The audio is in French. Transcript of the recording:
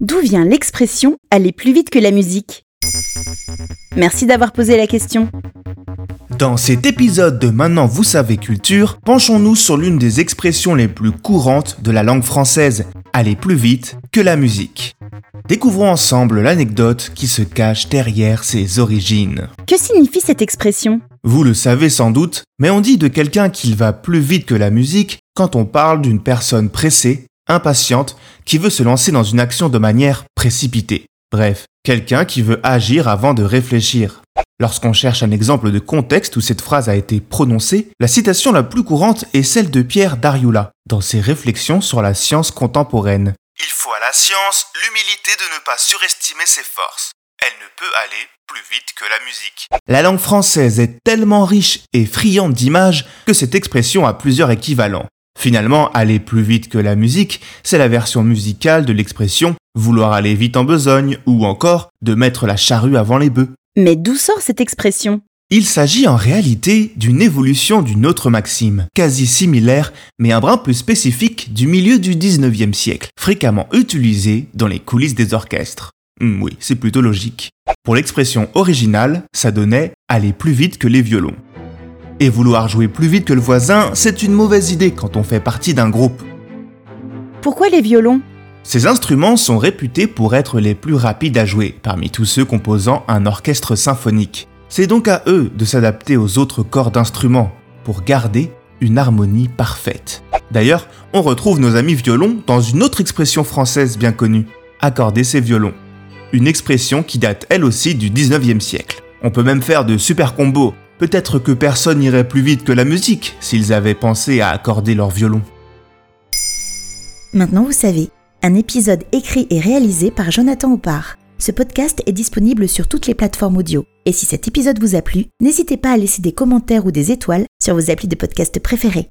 D'où vient l'expression aller plus vite que la musique Merci d'avoir posé la question. Dans cet épisode de Maintenant vous savez culture, penchons-nous sur l'une des expressions les plus courantes de la langue française, aller plus vite que la musique. Découvrons ensemble l'anecdote qui se cache derrière ses origines. Que signifie cette expression? Vous le savez sans doute, mais on dit de quelqu'un qu'il va plus vite que la musique quand on parle d'une personne pressée, impatiente, qui veut se lancer dans une action de manière précipitée. Bref, quelqu'un qui veut agir avant de réfléchir. Lorsqu'on cherche un exemple de contexte où cette phrase a été prononcée, la citation la plus courante est celle de Pierre Dariula, dans ses réflexions sur la science contemporaine. Il faut à la science l'humilité de ne pas surestimer ses forces. Elle ne peut aller plus vite que la musique. La langue française est tellement riche et friande d'images que cette expression a plusieurs équivalents. Finalement, aller plus vite que la musique, c'est la version musicale de l'expression vouloir aller vite en besogne ou encore de mettre la charrue avant les bœufs. Mais d'où sort cette expression? Il s'agit en réalité d'une évolution d'une autre maxime, quasi similaire, mais un brin plus spécifique du milieu du 19e siècle, fréquemment utilisée dans les coulisses des orchestres. Hmm, oui, c'est plutôt logique. Pour l'expression originale, ça donnait aller plus vite que les violons. Et vouloir jouer plus vite que le voisin, c'est une mauvaise idée quand on fait partie d'un groupe. Pourquoi les violons? Ces instruments sont réputés pour être les plus rapides à jouer parmi tous ceux composant un orchestre symphonique. C'est donc à eux de s'adapter aux autres corps d'instruments pour garder une harmonie parfaite. D'ailleurs, on retrouve nos amis violons dans une autre expression française bien connue, accorder ses violons. Une expression qui date elle aussi du 19e siècle. On peut même faire de super combos. Peut-être que personne n'irait plus vite que la musique s'ils avaient pensé à accorder leur violon. Maintenant vous savez, un épisode écrit et réalisé par Jonathan Oppard. Ce podcast est disponible sur toutes les plateformes audio. Et si cet épisode vous a plu, n'hésitez pas à laisser des commentaires ou des étoiles sur vos applis de podcast préférés.